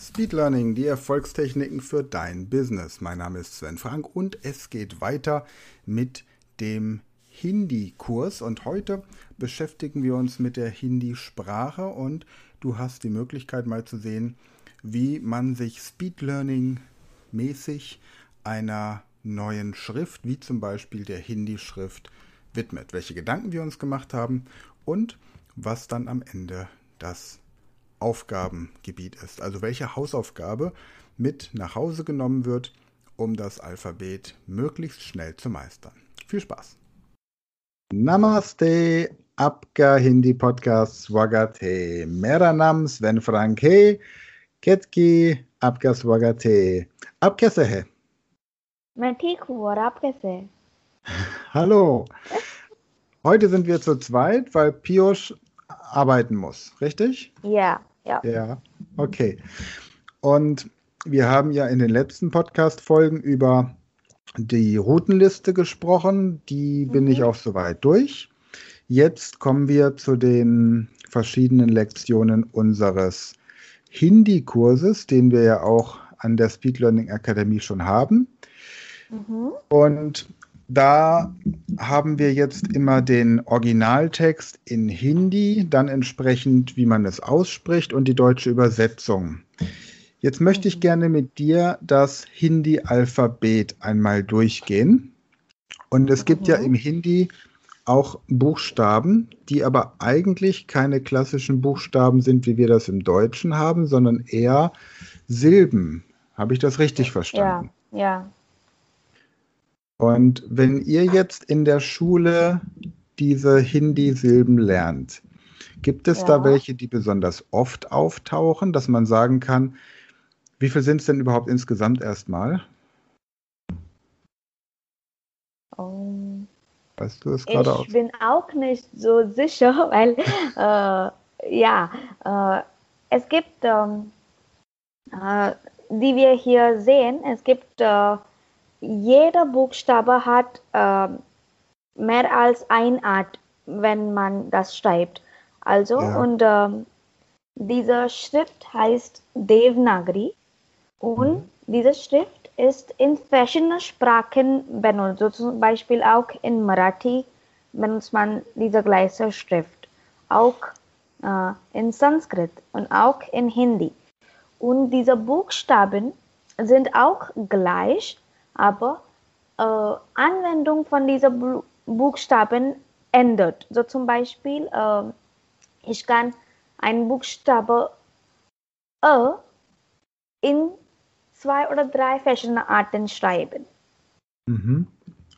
Speed Learning, die Erfolgstechniken für dein Business. Mein Name ist Sven Frank und es geht weiter mit dem Hindi-Kurs und heute beschäftigen wir uns mit der Hindi-Sprache und du hast die Möglichkeit mal zu sehen, wie man sich Speed Learning mäßig einer neuen Schrift, wie zum Beispiel der Hindi-Schrift, widmet, welche Gedanken wir uns gemacht haben und was dann am Ende das Aufgabengebiet ist. Also welche Hausaufgabe mit nach Hause genommen wird, um das Alphabet möglichst schnell zu meistern. Viel Spaß! Namaste, आपका हिंदी पॉडकास्ट स्वागत है मेरा नाम स्वेन फ्रैंक है केतकी आपका स्वागत है आप कैसे हैं मैं ठीक हूँ और आप कैसे हैं Hallo. Heute sind wir zu zweit, weil Piosch arbeiten muss, richtig? Ja, ja. Ja, okay. Und wir haben ja in den letzten Podcast-Folgen über die Routenliste gesprochen. Die bin Mhm. ich auch soweit durch. Jetzt kommen wir zu den verschiedenen Lektionen unseres Hindi-Kurses, den wir ja auch an der Speed Learning Akademie schon haben. Mhm. Und da haben wir jetzt immer den Originaltext in Hindi, dann entsprechend, wie man es ausspricht und die deutsche Übersetzung. Jetzt möchte ich gerne mit dir das Hindi-Alphabet einmal durchgehen. Und es gibt ja Mhm. im Hindi auch Buchstaben, die aber eigentlich keine klassischen Buchstaben sind, wie wir das im Deutschen haben, sondern eher Silben. Habe ich das richtig Ja, verstanden? ja. Und wenn ihr jetzt in der Schule diese Hindi-Silben lernt, gibt es da Ja. welche, die besonders oft auftauchen, dass man sagen kann, wie viel sind es denn überhaupt insgesamt erstmal? Um, Weißt du es gerade aus? ich bin auch nicht so sicher, weil äh, ja, äh, es gibt, ähm, äh, die wir hier sehen, es gibt, äh, jeder Buchstabe hat äh, mehr als ein Art, wenn man das schreibt. Also, Ja. und ähm, diese Schrift heißt Devanagari und Mhm. diese Schrift ist in verschiedenen Sprachen benutzt. So zum Beispiel auch in Marathi benutzt man diese gleiche Schrift. Auch äh, in Sanskrit und auch in Hindi. Und diese Buchstaben sind auch gleich, aber äh, Anwendung von diesen Bu Buchstaben ändert. So zum Beispiel, äh, ich kann einen Buchstabe Ö in zwei oder drei verschiedene Arten schreiben. Mhm.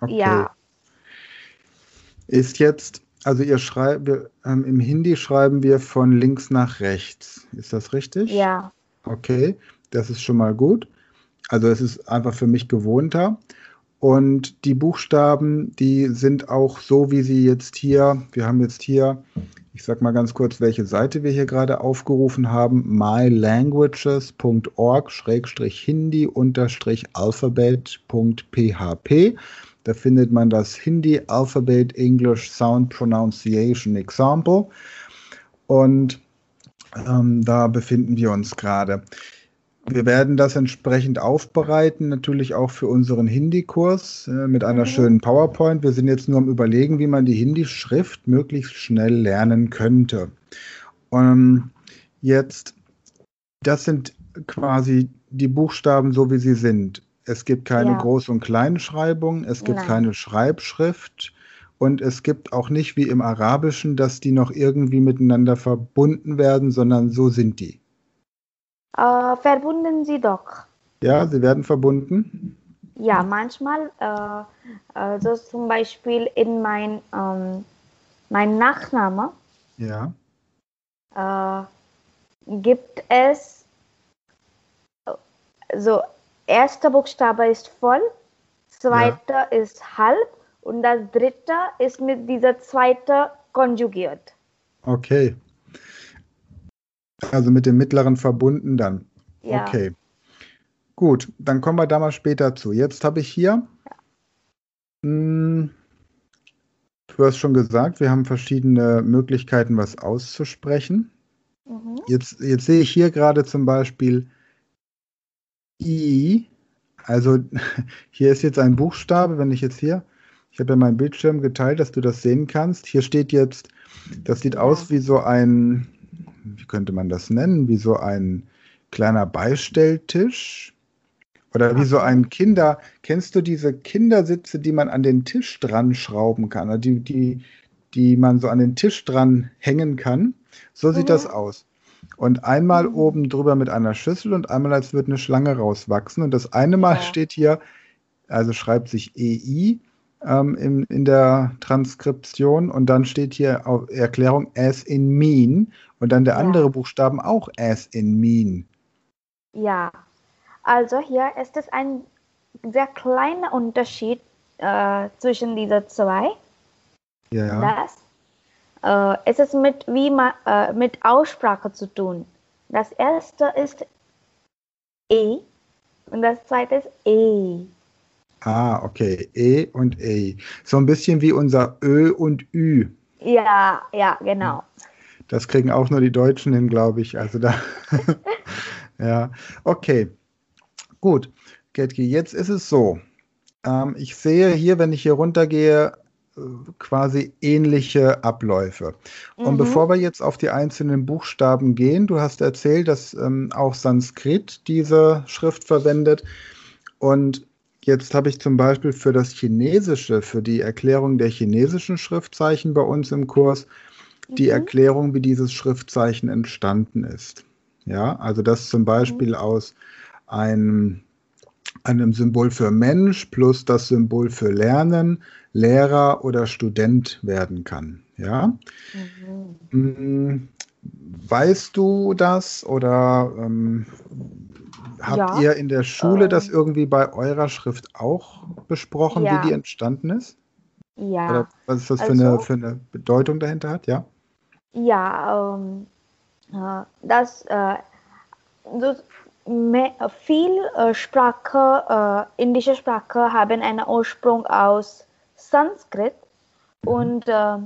Okay. Ja, Ist jetzt, also ihr schreibt, ähm, im Hindi schreiben wir von links nach rechts. Ist das richtig? ja, Okay, das ist schon mal gut. Also es ist einfach für mich gewohnter. Und die Buchstaben, die sind auch so, wie sie jetzt hier, wir haben jetzt hier, ich sag mal ganz kurz, welche Seite wir hier gerade aufgerufen haben, mylanguages.org-hindi-alphabet.php. Da findet man das Hindi Alphabet English Sound Pronunciation Example. Und ähm, da befinden wir uns gerade. Wir werden das entsprechend aufbereiten, natürlich auch für unseren Hindi-Kurs äh, mit einer Mhm. schönen PowerPoint. Wir sind jetzt nur am Überlegen, wie man die Hindi-Schrift möglichst schnell lernen könnte. Ähm, jetzt, das sind quasi die Buchstaben so, wie sie sind. Es gibt keine Ja. Groß- und Kleinschreibung, es gibt Nein. keine Schreibschrift und es gibt auch nicht wie im Arabischen, dass die noch irgendwie miteinander verbunden werden, sondern so sind die. Äh, verbunden sie doch. Ja, sie werden verbunden. Ja, manchmal, äh, äh, so zum Beispiel in mein, ähm, mein Nachname Ja. äh, gibt es, so, erster Buchstabe ist voll, zweiter ist halb und das dritte ist mit dieser zweite konjugiert. Okay. Also mit dem mittleren verbunden dann. Ja. Okay. Gut, dann kommen wir da mal später zu. Jetzt habe ich hier, hm, du hast schon gesagt, wir haben verschiedene Möglichkeiten, was auszusprechen. Mhm. Jetzt, jetzt sehe ich hier gerade zum Beispiel I, also hier ist jetzt ein Buchstabe, wenn ich jetzt hier, ich habe ja meinen Bildschirm geteilt, dass du das sehen kannst. Hier steht jetzt, das sieht ja. aus wie so ein, wie könnte man das nennen, wie so ein kleiner Beistelltisch. Oder wie so ein Kinder, kennst du diese Kindersitze, die man an den Tisch dran schrauben kann, die, die, die man so an den Tisch dran hängen kann? So sieht mhm. das aus. Und einmal mhm. oben drüber mit einer Schüssel und einmal als würde eine Schlange rauswachsen. Und das eine Mal ja. steht hier, also schreibt sich EI ähm, in, in der Transkription und dann steht hier auf Erklärung as in mean und dann der ja. andere Buchstaben auch as in mean. Ja, also hier ist es ein sehr kleiner Unterschied äh, zwischen diesen zwei. Ja. Das, äh, es ist mit, wie man, äh, mit Aussprache zu tun. Das erste ist E und das zweite ist E. Ah, okay. E und E. So ein bisschen wie unser Ö und Ü. Ja, ja, genau. Das kriegen auch nur die Deutschen hin, glaube ich. Also da. ja, okay. Gut, Ketki, jetzt ist es so. Ähm, ich sehe hier, wenn ich hier runtergehe, äh, quasi ähnliche Abläufe. Mhm. Und bevor wir jetzt auf die einzelnen Buchstaben gehen, du hast erzählt, dass ähm, auch Sanskrit diese Schrift verwendet. Und jetzt habe ich zum Beispiel für das Chinesische, für die Erklärung der chinesischen Schriftzeichen bei uns im Kurs, mhm. die Erklärung, wie dieses Schriftzeichen entstanden ist. Ja, also das zum Beispiel mhm. aus einem, einem Symbol für Mensch plus das Symbol für Lernen, Lehrer oder Student werden kann. Ja? Mhm. Weißt du das oder ähm, habt ja. ihr in der Schule ähm, das irgendwie bei eurer Schrift auch besprochen, ja. wie die entstanden ist? Ja. Oder was ist das also, für, eine, für eine Bedeutung dahinter hat? Ja. Ja, ähm, äh, das, äh, das viel äh, Sprache, äh, indische Sprache haben einen Ursprung aus Sanskrit und äh,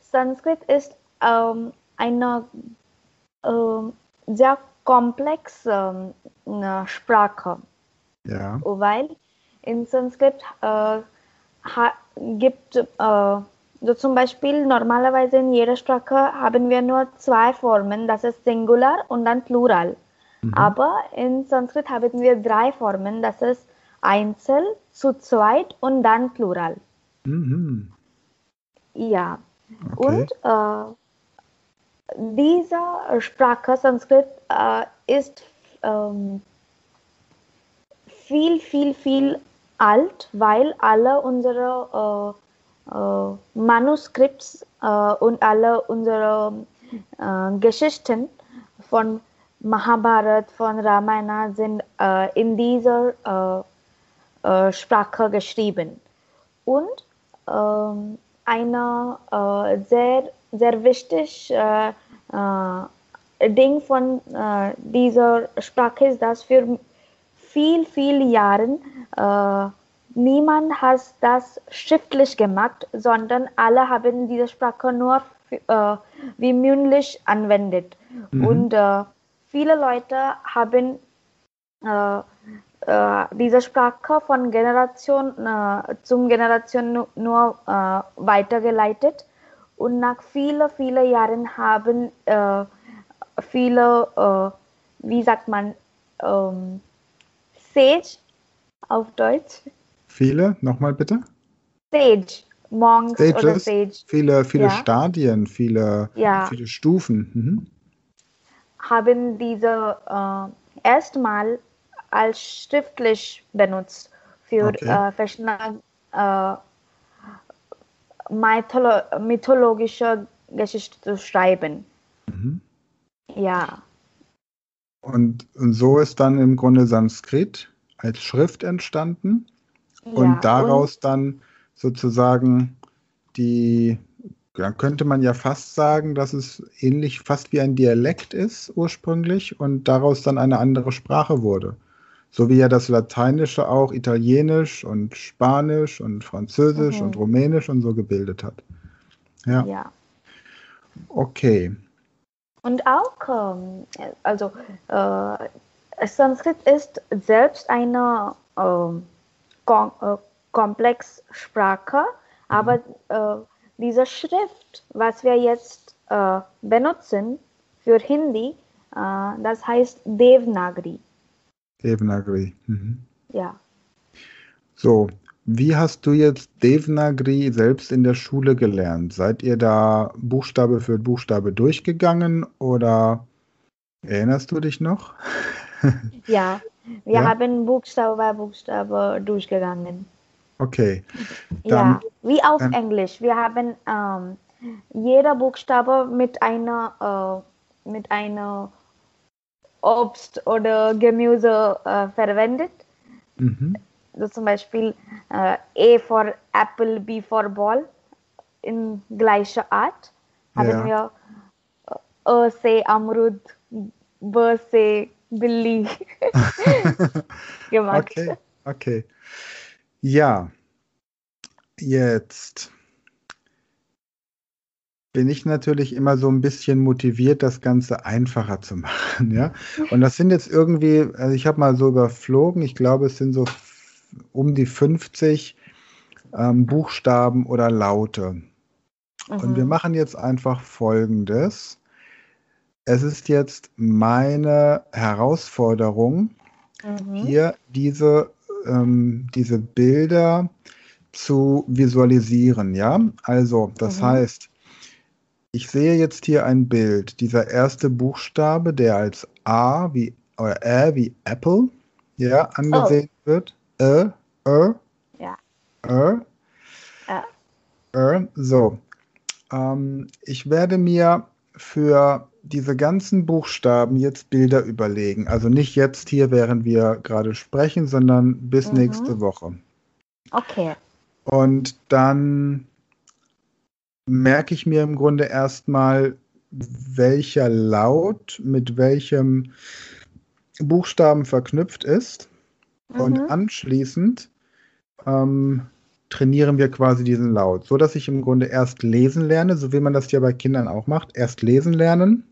Sanskrit ist ähm, eine ähm, sehr komplexe ähm, Sprache. Ja. Weil in Sanskrit äh, gibt äh, so zum Beispiel normalerweise in jeder Sprache haben wir nur zwei Formen, das ist Singular und dann Plural. Mhm. Aber in Sanskrit haben wir drei Formen, das ist Einzel, zu zweit und dann Plural. Mhm. Ja. Okay. Und äh, diese Sprache Sanskrit äh, ist ähm, viel, viel, viel alt, weil alle unsere äh, äh, Manuskripts äh, und alle unsere äh, Geschichten von Mahabharat von Ramayana sind äh, in dieser Sprache geschrieben. Und ähm, eine sehr, sehr wichtig äh, Ding von dieser Sprache ist, dass für viel, viele Jahre niemand hat das schriftlich gemacht, sondern alle haben diese Sprache nur wie mündlich anwendet. Mhm. Und viele Leute haben äh, äh, diese Sprache von Generation äh, zum Generation nur äh, weitergeleitet und nach vielen, vielen Jahren haben äh, viele, äh, wie sagt man, ähm, Sage auf Deutsch. Viele, nochmal bitte? Sage, Monks Stages, oder Sage. Viele, viele ja. Stadien, viele, ja. viele Stufen. Mhm haben diese äh, erstmal als schriftlich benutzt für okay. äh, verschiedene äh, Mytholo mythologische Geschichte zu schreiben. Mhm. Ja. Und, und so ist dann im Grunde Sanskrit als Schrift entstanden und ja, daraus und dann sozusagen die dann könnte man ja fast sagen, dass es ähnlich fast wie ein Dialekt ist ursprünglich und daraus dann eine andere Sprache wurde. So wie ja das Lateinische auch Italienisch und Spanisch und Französisch mhm. und Rumänisch und so gebildet hat. Ja. ja. Okay. Und auch, ähm, also äh, Sanskrit ist selbst eine äh, kom äh, Komplexsprache, aber äh, diese Schrift, was wir jetzt äh, benutzen für Hindi, äh, das heißt Devnagari. Devanagari. Mhm. Ja. So, wie hast du jetzt Devanagari selbst in der Schule gelernt? Seid ihr da Buchstabe für Buchstabe durchgegangen oder erinnerst du dich noch? Ja, wir Ja? haben Buchstabe bei Buchstabe durchgegangen. Okay, Ja, dann wie auf dann- Englisch. Wir haben ähm, jeder Buchstabe mit einer äh, mit einer Obst oder Gemüse äh, verwendet. mhm. So zum Beispiel äh, A for Apple, B for Ball in gleicher Art haben Ja. wir äh, A se Amrud, B se Billy gemacht. Okay, okay. Ja, jetzt bin ich natürlich immer so ein bisschen motiviert, das Ganze einfacher zu machen, ja. Und das sind jetzt irgendwie, also ich habe mal so überflogen, ich glaube, es sind so um die 50 ähm, Buchstaben oder Laute. Und wir Mhm. machen jetzt einfach Folgendes. Es ist jetzt meine Herausforderung, Mhm. hier diese, ähm, diese Bilder zu visualisieren, ja? Also, das Mhm. heißt, ich sehe jetzt hier ein Bild. Dieser erste Buchstabe, der als A wie oder Ä wie Apple, ja, angesehen wird. Ä, Ä, Ja. Ä, Ja. Ä. So. Ähm, ich werde mir für diese ganzen Buchstaben jetzt Bilder überlegen. Also nicht jetzt hier, während wir gerade sprechen, sondern bis Mhm. nächste Woche. Okay. Und dann merke ich mir im Grunde erstmal, welcher Laut mit welchem Buchstaben verknüpft ist. Und Mhm. anschließend ähm, trainieren wir quasi diesen Laut, so dass ich im Grunde erst lesen lerne, so wie man das ja bei Kindern auch macht. Erst lesen lernen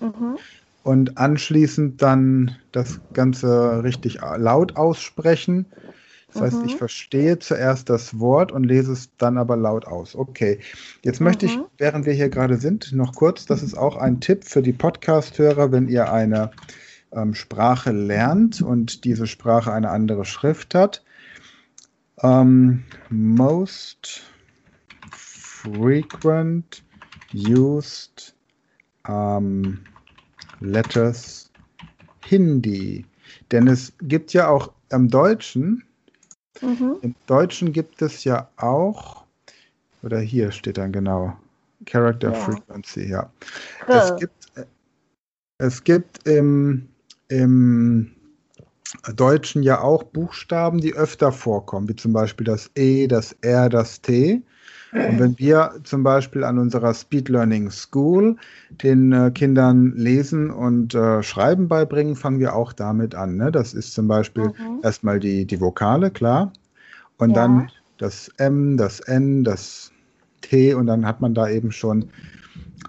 Mhm. und anschließend dann das Ganze richtig laut aussprechen. Das heißt, ich Mhm. verstehe zuerst das Wort und lese es dann aber laut aus. Okay, jetzt möchte ich, Mhm. während wir hier gerade sind, noch kurz, das ist auch ein Tipp für die Podcast-Hörer, wenn ihr eine ähm, Sprache lernt und diese Sprache eine andere Schrift hat. Ähm, most frequent used ähm, letters Hindi. Denn es gibt ja auch im Deutschen, Mhm. im Deutschen gibt es ja auch, oder hier steht dann genau, Character Ja. Frequency, ja. Es K. gibt, äh, es gibt im, im Deutschen ja auch Buchstaben, die öfter vorkommen, wie zum Beispiel das E, das R, das T. Und wenn wir zum Beispiel an unserer Speed Learning School den äh, Kindern Lesen und äh, Schreiben beibringen, fangen wir auch damit an. Ne? Das ist zum Beispiel Mhm. erstmal die, die Vokale, klar. Und Ja. dann das M, das N, das T und dann hat man da eben schon,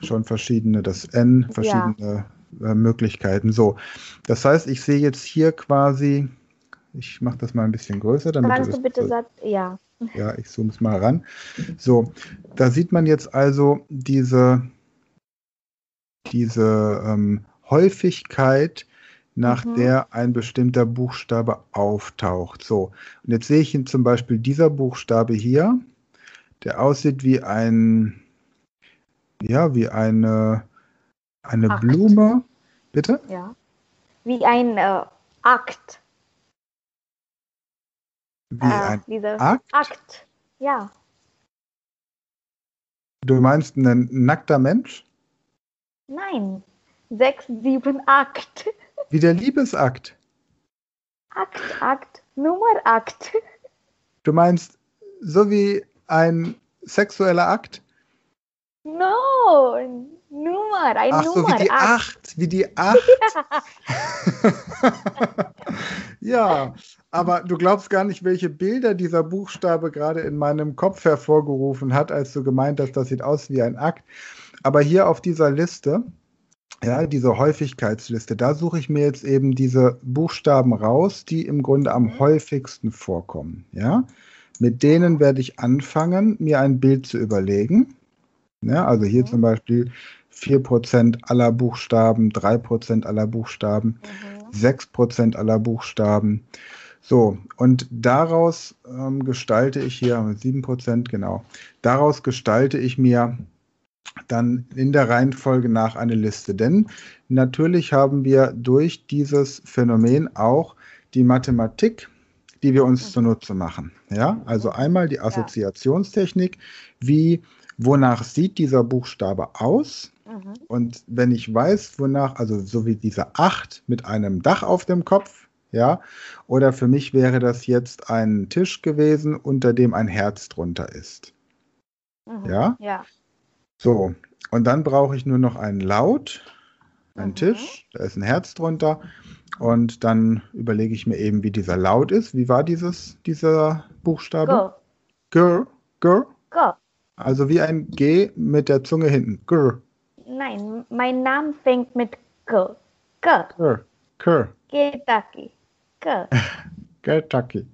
schon verschiedene, das N, verschiedene äh, Möglichkeiten. So, das heißt, ich sehe jetzt hier quasi, ich mache das mal ein bisschen größer, damit Kannst du bitte sagen? Ja. Ja, ich zoome es mal ran. So, da sieht man jetzt also diese, diese ähm, Häufigkeit, nach Mhm. der ein bestimmter Buchstabe auftaucht. So, und jetzt sehe ich ihn zum Beispiel dieser Buchstabe hier, der aussieht wie ein, ja, wie eine, eine Akt. Blume. Bitte? Ja. Wie ein äh, Akt. Wie äh, ein dieser Akt? Akt. Ja. Du meinst ein nackter Mensch? Nein. Sechs, sieben, Akt. Wie der Liebesakt. Akt, Akt. Nummer Akt. Du meinst so wie ein sexueller Akt? No. Nummer. Ein Ach so, Nummer. wie die Akt. Acht, wie die Acht. ja, aber du glaubst gar nicht, welche Bilder dieser Buchstabe gerade in meinem Kopf hervorgerufen hat, als du gemeint hast, das sieht aus wie ein Akt. Aber hier auf dieser Liste ja, diese Häufigkeitsliste, da suche ich mir jetzt eben diese Buchstaben raus, die im Grunde am häufigsten vorkommen. Ja, mit denen werde ich anfangen, mir ein Bild zu überlegen. Ja, also hier Mhm. zum Beispiel 4% aller Buchstaben, 3% aller Buchstaben, Mhm. 6% aller Buchstaben. So, und daraus ähm, gestalte ich hier 7%, genau. Daraus gestalte ich mir dann in der Reihenfolge nach eine Liste. Denn natürlich haben wir durch dieses Phänomen auch die Mathematik, die wir uns Mhm. zunutze machen. Ja, also einmal die. Assoziationstechnik, wie, wonach sieht dieser Buchstabe aus? Mhm. Und wenn ich weiß, wonach, also so wie diese 8 mit einem Dach auf dem Kopf, ja, oder für mich wäre das jetzt ein Tisch gewesen, unter dem ein Herz drunter ist. Mhm. Ja? Ja. So, und dann brauche ich nur noch einen Laut, einen Mhm. Tisch, da ist ein Herz drunter. Und dann überlege ich mir eben, wie dieser Laut ist. Wie war dieses, dieser Buchstabe? Go. Gr, gr, Go. also wie ein G mit der Zunge hinten. Gr, Nein, mein Name fängt mit K. K. gr, gr. Kentucky. K. Kentucky.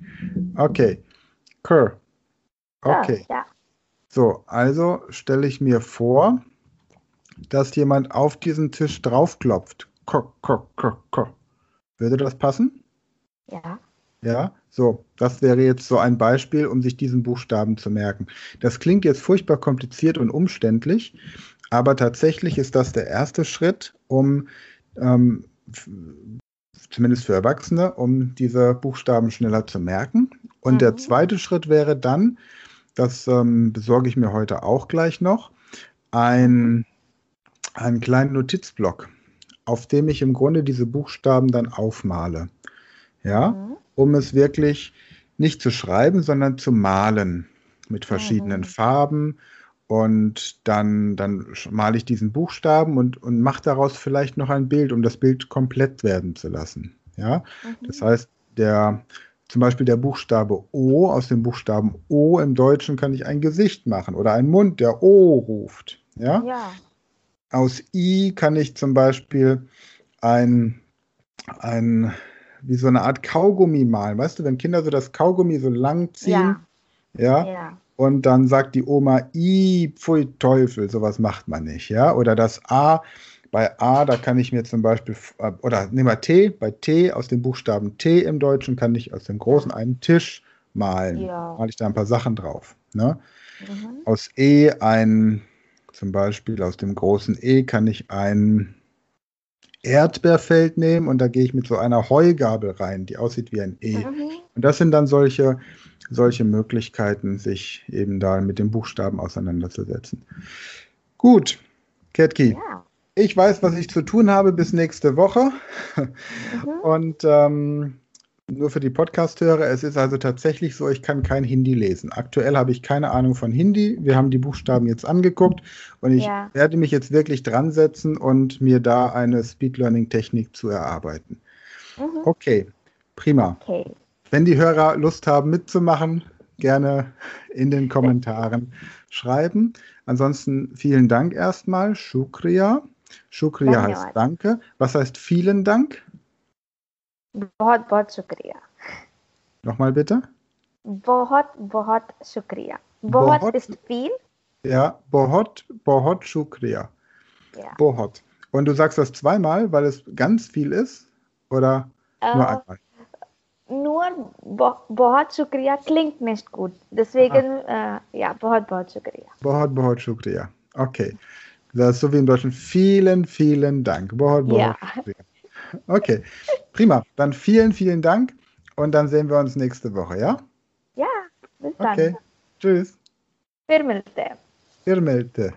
Okay. Kerr. Okay. Ja. So, also stelle ich mir vor, dass jemand auf diesen Tisch draufklopft. Kerr, kerr, kerr, kerr. Würde das passen? Ja. Ja, so, das wäre jetzt so ein Beispiel, um sich diesen Buchstaben zu merken. Das klingt jetzt furchtbar kompliziert und umständlich, aber tatsächlich ist das der erste Schritt, um ähm, zumindest für Erwachsene, um diese Buchstaben schneller zu merken. Und der Mhm. zweite Schritt wäre dann, das ähm, besorge ich mir heute auch gleich noch, ein, einen kleinen Notizblock, auf dem ich im Grunde diese Buchstaben dann aufmale. Ja, Mhm. um es wirklich nicht zu schreiben, sondern zu malen mit verschiedenen Mhm. Farben. Und dann, dann male ich diesen Buchstaben und, und mache daraus vielleicht noch ein Bild, um das Bild komplett werden zu lassen. Ja, Mhm. das heißt, der, zum Beispiel der Buchstabe O, aus dem Buchstaben O im Deutschen kann ich ein Gesicht machen oder einen Mund, der O ruft. Ja, Ja. aus I kann ich zum Beispiel ein, ein, wie so eine Art Kaugummi malen. Weißt du, wenn Kinder so das Kaugummi so lang ziehen, Ja. ja, Ja. Und dann sagt die Oma, I, pfui Teufel, sowas macht man nicht, ja. Oder das A, bei A, da kann ich mir zum Beispiel, äh, oder nehmen wir T, bei T, aus dem Buchstaben T im Deutschen kann ich aus dem Großen einen Tisch malen. Ja. Male ich da ein paar Sachen drauf. Ne? Mhm. Aus E ein, zum Beispiel aus dem großen E kann ich ein Erdbeerfeld nehmen und da gehe ich mit so einer Heugabel rein, die aussieht wie ein E. Mhm. Und das sind dann solche, solche Möglichkeiten, sich eben da mit den Buchstaben auseinanderzusetzen. Gut, Ketki, Ja. ich weiß, was ich zu tun habe bis nächste Woche. Mhm. Und ähm, nur für die Podcast-Hörer, es ist also tatsächlich so, ich kann kein Hindi lesen. Aktuell habe ich keine Ahnung von Hindi. Wir haben die Buchstaben jetzt angeguckt und ich Ja. werde mich jetzt wirklich dran setzen und mir da eine Speed-Learning-Technik zu erarbeiten. Mhm. Okay, prima. Okay. Wenn die Hörer Lust haben mitzumachen, gerne in den Kommentaren schreiben. Ansonsten vielen Dank erstmal. Shukriya. Shukriya heißt Danke. Was heißt vielen Dank? बहुत बहुत शुक्रिया Nochmal bitte. बहुत बहुत शुक्रिया बहुत बहुत- ist viel Ja, Bohot, Bohot Shukriya. ja Bohot. Und du sagst das zweimal, weil es ganz viel ist? Oder nur äh, einmal? nur bo- बहुत शुक्रिया klingt nicht gut deswegen äh, ja बहुत बहुत शुक्रिया Bohot, Bohot Shukriya. Okay. Das ist so wie im Deutschen. Vielen, vielen Dank. Bohot, Bohot Ja. Shukriya. Okay, prima. Dann vielen, vielen Dank und dann sehen wir uns nächste Woche, ja? Ja, bis dann. Okay, tschüss. Firmelte. Firmelte.